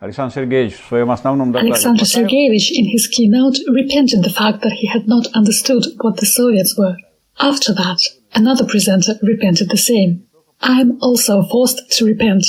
Александр Сергеевич в своем основном докладе Alexander Sergeyevich in his keynote repented the fact that he had not understood what the Soviets were. After that, another presenter repented the same. I am also forced to repent.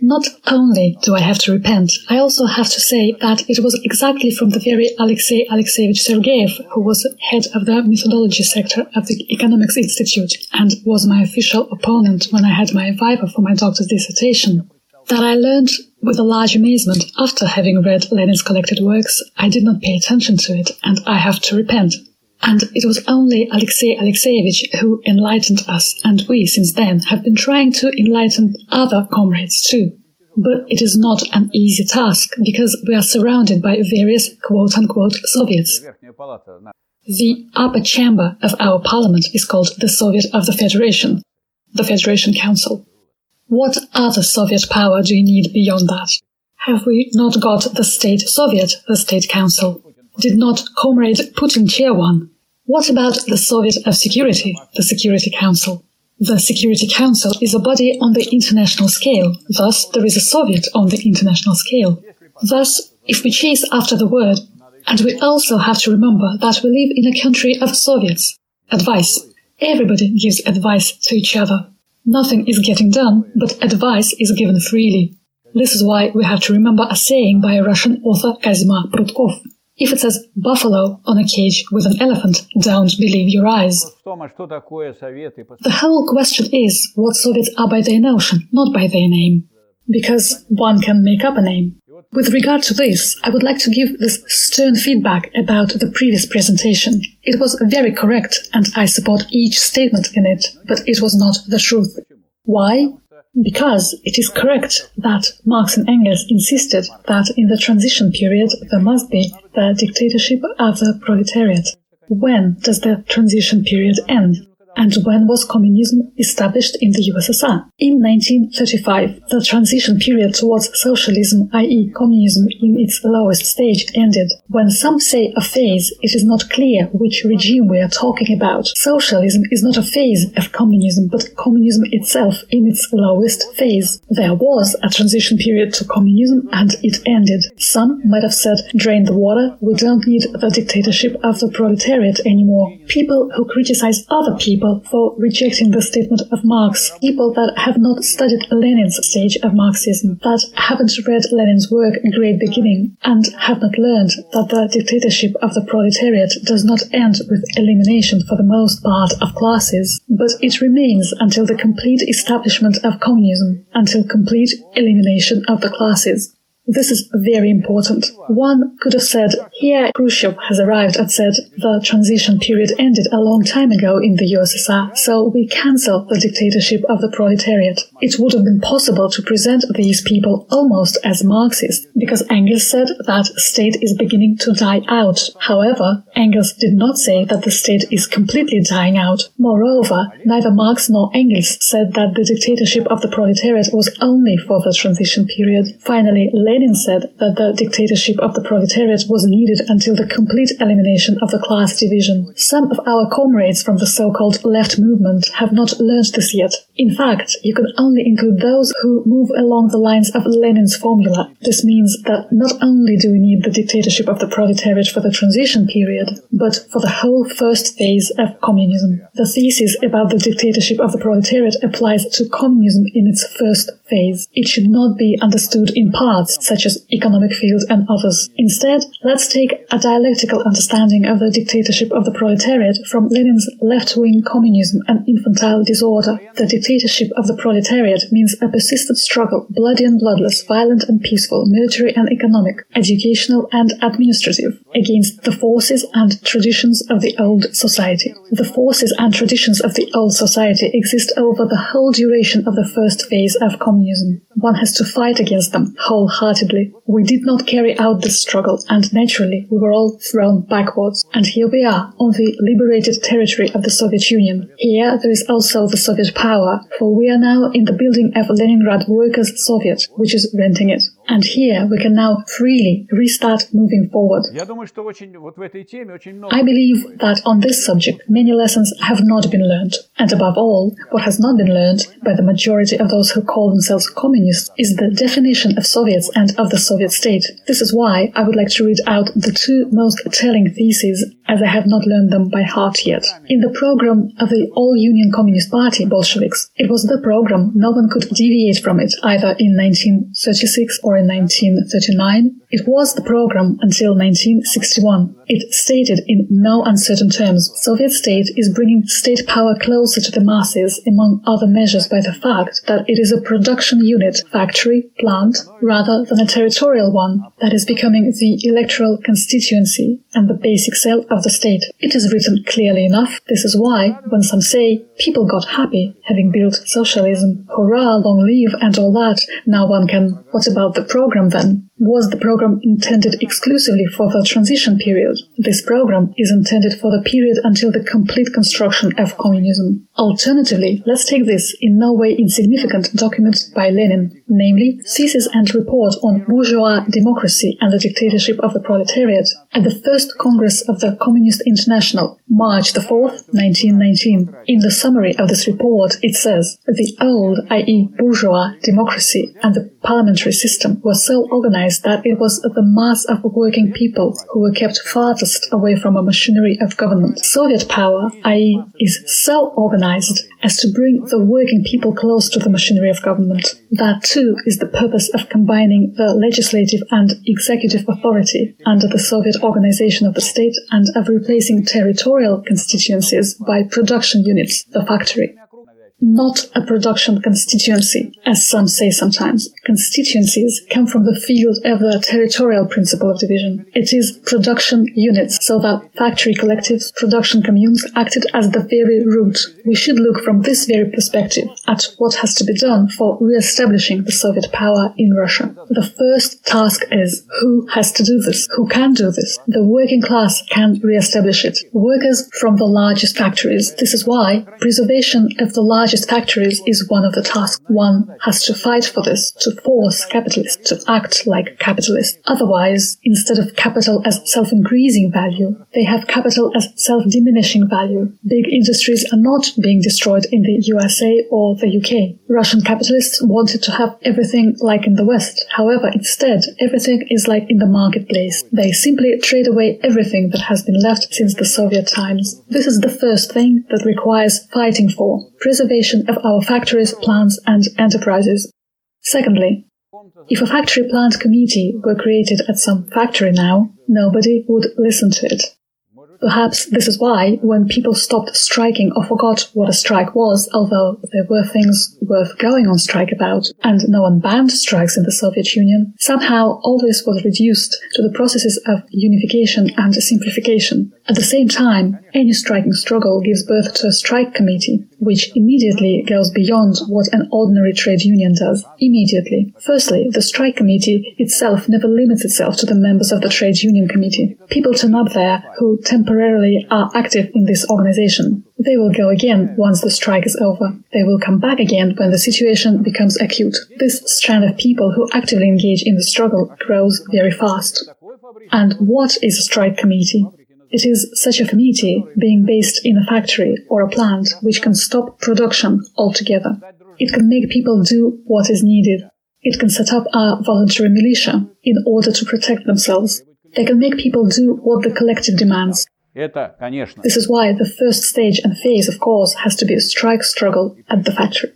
Not only do I have to repent, I also have to say that it was exactly from the very Alexei Alexeyevich Sergeyev, who was head of the methodology sector of the Economics Institute and was my official opponent when I had my viva for my doctor's dissertation, that I learned with a large amazement after having read Lenin's collected works. I did not pay attention to it, and I have to repent. And it was only Alexei Alexeyevich who enlightened us, and we since then have been trying to enlighten other comrades too. But it is not an easy task because we are surrounded by various quote unquote Soviets. The upper chamber of our parliament is called the Soviet of the Federation, the Federation Council. What other Soviet power do you need beyond that? Have we not got the State Soviet, the State Council? Did not Comrade Putin chair one? What about the Soviet of Security, the Security Council? The Security Council is a body on the international scale, thus there is a Soviet on the international scale. Thus, if we chase after the word, and we also have to remember that we live in a country of Soviets. Advice. Everybody gives advice to each other. Nothing is getting done, but advice is given freely. This is why we have to remember a saying by a Russian author Kozma Prutkov. If it says buffalo on a cage with an elephant, don't believe your eyes. The whole question is what Soviets are by their notion, not by their name. Because one can make up a name. With regard to this, I would like to give this stern feedback about the previous presentation. It was very correct, and I support each statement in it, but it was not the truth. Why? Because it is correct that Marx and Engels insisted that in the transition period there must be the dictatorship of the proletariat. When does the transition period end? And when was communism established in the USSR? In 1935, the transition period towards socialism, i.e. communism in its lowest stage, ended. When some say a phase, it is not clear which regime we are talking about. Socialism is not a phase of communism, but communism itself in its lowest phase. There was a transition period to communism and it ended. Some might have said, drain the water, we don't need the dictatorship of the proletariat anymore. People who criticize other people people for rejecting the statement of Marx, people that have not studied Lenin's stage of Marxism, that haven't read Lenin's work Great Beginning, and have not learned that the dictatorship of the proletariat does not end with elimination for the most part of classes, but it remains until the complete establishment of communism, until complete elimination of the classes. This is very important. One could have said, here Khrushchev has arrived and said the transition period ended a long time ago in the USSR, so we cancel the dictatorship of the proletariat. It would have been possible to present these people almost as Marxists, because Engels said that state is beginning to die out. However, Engels did not say that the state is completely dying out. Moreover, neither Marx nor Engels said that the dictatorship of the proletariat was only for the transition period. Finally, Lenin said that the dictatorship of the proletariat was needed until the complete elimination of the class division. Some of our comrades from the so-called left movement have not learned this yet. In fact, you can only include those who move along the lines of Lenin's formula. This means that not only do we need the dictatorship of the proletariat for the transition period, but for the whole first phase of communism. The thesis about the dictatorship of the proletariat applies to communism in its first phase. It should not be understood in parts, such as economic field and others. Instead, let's take a dialectical understanding of the dictatorship of the proletariat from Lenin's left-wing communism and infantile disorder. The dictatorship of the proletariat means a persistent struggle, bloody and bloodless, violent and peaceful, military and economic, educational and administrative, against the forces and traditions of the old society. The forces and traditions of the old society exist over the whole duration of the first phase of communism. One has to fight against them wholeheartedly we did not carry out this struggle, and naturally we were all thrown backwards. And here we are, on the liberated territory of the Soviet Union. Here there is also the Soviet power, for we are now in the building of Leningrad Workers' Soviet, which is renting it. And here we can now freely restart moving forward. I believe that on this subject many lessons have not been learned. And above all, what has not been learned by the majority of those who call themselves communists is the definition of Soviets and of the Soviet state. This is why I would like to read out the two most telling theses as I have not learned them by heart yet. In the program of the All Union Communist Party Bolsheviks, it was the program, no one could deviate from it either in 1936 or in 1939. It was the program until 1961. It stated in no uncertain terms, Soviet state is bringing state power closer to the masses, among other measures by the fact that it is a production unit, factory, plant, rather than a territorial one that is becoming the electoral constituency and the basic cell of the state. It is written clearly enough. This is why, when some say people got happy having built socialism, hurrah, long live, and all that, now one can, what about the program then? Was the program intended exclusively for the transition period? This program is intended for the period until the complete construction of communism. Alternatively, let's take this in no way insignificant document by Lenin, namely, Thesis and Report on Bourgeois Democracy and the Dictatorship of the Proletariat, at the first Congress of the Communist International, March the 4th, 1919. In the summary of this report, it says, the old, i.e. bourgeois, democracy and the parliamentary system were so organized that it was the mass of working people who were kept farthest away from a machinery of government. Soviet power, i.e., is so organized as to bring the working people close to the machinery of government. That too is the purpose of combining the legislative and executive authority under the Soviet organization of the state and of replacing territorial constituencies by production units, the factory not a production constituency, as some say sometimes. Constituencies come from the field of the territorial principle of division. It is production units, so that factory collectives, production communes acted as the very root. We should look from this very perspective at what has to be done for re-establishing the Soviet power in Russia. The first task is who has to do this? Who can do this? The working class can re-establish it. Workers from the largest factories. This is why preservation of the large largest factories is one of the tasks. One has to fight for this, to force capitalists to act like capitalists. Otherwise, instead of capital as self-increasing value, they have capital as self-diminishing value. Big industries are not being destroyed in the USA or the UK. Russian capitalists wanted to have everything like in the West. However, instead, everything is like in the marketplace. They simply trade away everything that has been left since the Soviet times. This is the first thing that requires fighting for preservation of our factories, plants, and enterprises. Secondly, if a factory plant committee were created at some factory now, nobody would listen to it. Perhaps this is why, when people stopped striking or forgot what a strike was, although there were things worth going on strike about, and no one banned strikes in the Soviet Union, somehow all this was reduced to the processes of unification and simplification. At the same time, any striking struggle gives birth to a strike committee, which immediately goes beyond what an ordinary trade union does. Immediately. Firstly, the strike committee itself never limits itself to the members of the trade union committee. People turn up there who temporarily are active in this organization. They will go again once the strike is over. They will come back again when the situation becomes acute. This strand of people who actively engage in the struggle grows very fast. And what is a strike committee? It is such a community being based in a factory or a plant which can stop production altogether. It can make people do what is needed. It can set up a voluntary militia in order to protect themselves. They can make people do what the collective demands. This is why the first stage and phase, of course, has to be a strike struggle at the factory.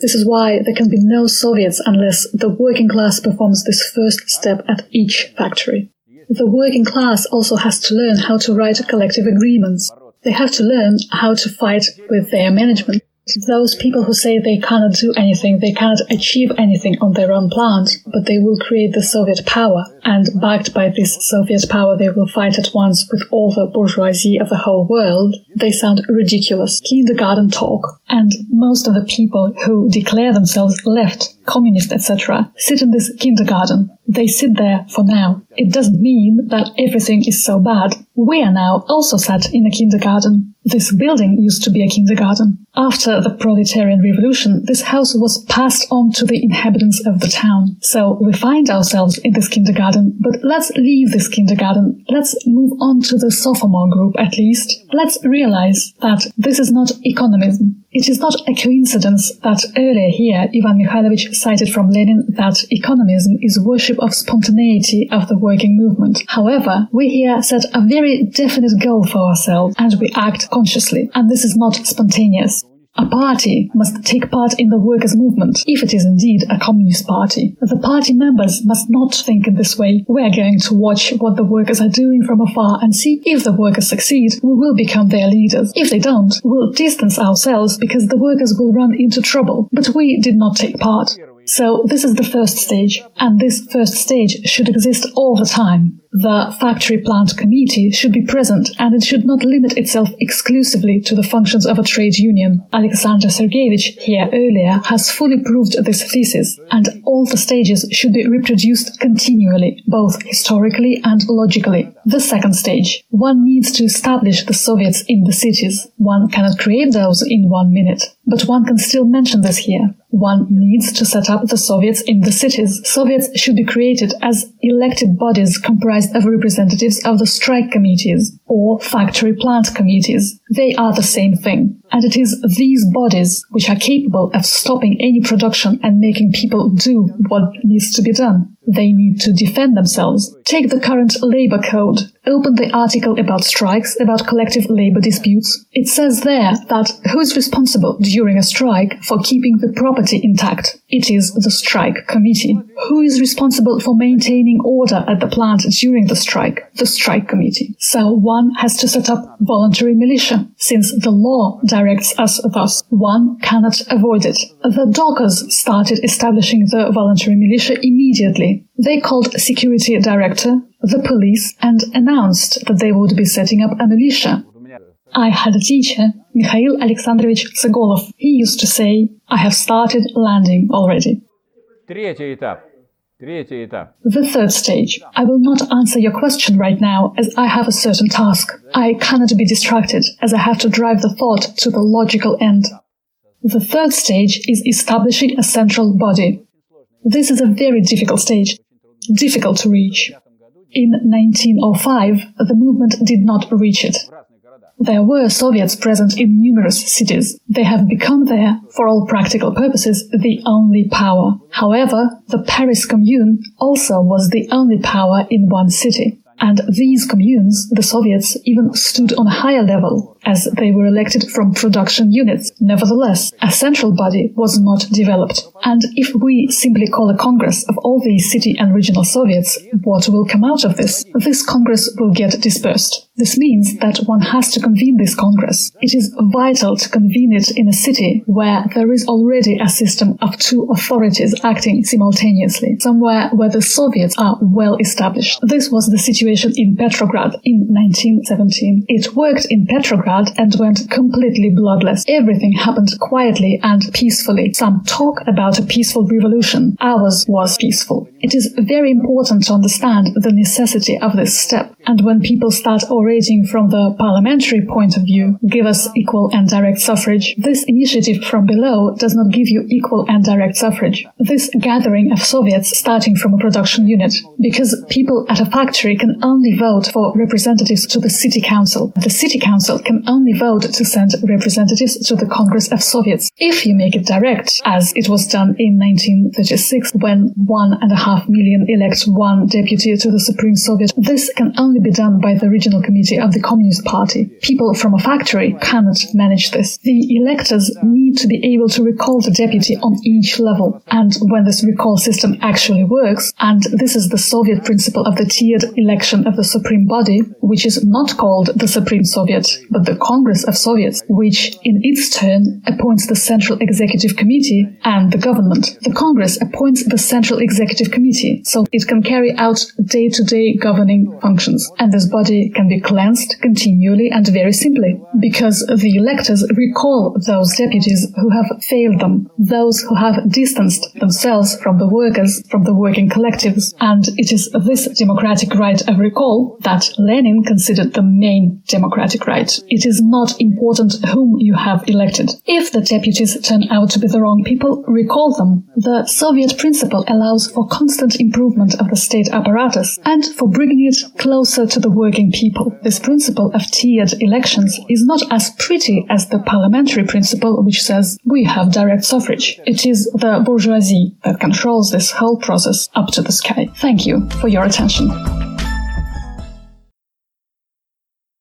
This is why there can be no Soviets unless the working class performs this first step at each factory. The working class also has to learn how to write collective agreements. They have to learn how to fight with their management. Those people who say they cannot do anything, they cannot achieve anything on their own plant, but they will create the Soviet power, and backed by this Soviet power, they will fight at once with all the bourgeoisie of the whole world. they sound ridiculous. Kindergarten talk. And most of the people who declare themselves left, communist, etc., sit in this kindergarten. They sit there for now. It doesn't mean that everything is so bad. We are now also sat in a kindergarten. This building used to be a kindergarten. After the proletarian revolution, this house was passed on to the inhabitants of the town. So we find ourselves in this kindergarten, but let's leave this kindergarten. Let's move on to the sophomore group at least. Let's realize that this is not economism. It is not a coincidence that earlier here Ivan Mikhailovich cited from Lenin that economism is worship of spontaneity of the working movement. However, we here set a very definite goal for ourselves and we act consciously, and this is not spontaneous. A party must take part in the workers' movement, if it is indeed a communist party. The party members must not think in this way. We are going to watch what the workers are doing from afar and see if the workers succeed, we will become their leaders. If they don't, we'll distance ourselves because the workers will run into trouble. But we did not take part. So this is the first stage, and this first stage should exist all the time. The factory plant committee should be present and it should not limit itself exclusively to the functions of a trade union. Alexander Sergeyevich here earlier has fully proved this thesis, and all the stages should be reproduced continually, both historically and logically. The second stage. One needs to establish the Soviets in the cities. One cannot create those in one minute, but one can still mention this here. One needs to set up the Soviets in the cities. Soviets should be created as elected bodies comprised of representatives of the strike committees or factory plant committees. They are the same thing. And it is these bodies which are capable of stopping any production and making people do what needs to be done. They need to defend themselves. Take the current labor code. Open the article about strikes, about collective labor disputes. It says there that who is responsible during a strike for keeping the property intact? It is the strike committee. Who is responsible for maintaining order at the plant during the strike? The strike committee. So one has to set up voluntary militia. Since the law directs us thus, one cannot avoid it. The Dockers started establishing the voluntary militia immediately. They called security director, the police, and announced that they would be setting up a militia. I had a teacher, Mikhail Alexandrovich Tsegolov. He used to say, I have started landing already. Третий этап. The third stage. I will not answer your question right now as I have a certain task. I cannot be distracted as I have to drive the thought to the logical end. The third stage is establishing a central body. This is a very difficult stage, difficult to reach. In 1905, the movement did not reach it. There were Soviets present in numerous cities. They have become there, for all practical purposes, the only power. However, the Paris Commune also was the only power in one city. And these communes, the Soviets, even stood on a higher level, as they were elected from production units. Nevertheless, a central body was not developed. And if we simply call a congress of all these city and regional Soviets, what will come out of this? This congress will get dispersed. This means that one has to convene this congress. It is vital to convene it in a city where there is already a system of two authorities acting simultaneously, somewhere where the Soviets are well established. This was the situation in Petrograd in 1917. It worked in Petrograd and went completely bloodless. Everything happened quietly and peacefully. Some talk about a peaceful revolution. Ours was peaceful. It is very important to understand the necessity of this step. And when people start orating from the parliamentary point of view, give us equal and direct suffrage, this initiative from below does not give you equal and direct suffrage. This gathering of Soviets starting from a production unit, because people at a factory can only vote for representatives to the city council. The city council can only vote to send representatives to the Congress of Soviets. If you make it direct, as it was done in 1936 when one and a half million elect one deputy to the Supreme Soviet, this can only be done by the regional committee of the Communist Party. People from a factory cannot manage this. The electors need to be able to recall the deputy on each level. And when this recall system actually works, and this is the Soviet principle of the tiered election of the Supreme Body, which is not called the Supreme Soviet, but the Congress of Soviets, which in its turn appoints the Central Executive Committee and the government. The Congress appoints the Central Executive Committee, so it can carry out day-to-day governing functions. And this body can be cleansed continually and very simply, because the electors recall those deputies who have failed them, those who have distanced themselves from the workers, from the working collectives. And it is this democratic right of recall that Lenin considered the main democratic right. It is not important whom you have elected. If the deputies turn out to be the wrong people, recall them. The Soviet principle allows for constant improvement of the state apparatus and for bringing it closer to the working people. This principle of tiered elections is not as pretty as the parliamentary principle which says we have direct suffrage. It is the bourgeoisie that controls this whole process up to the sky. Thank you for your attention.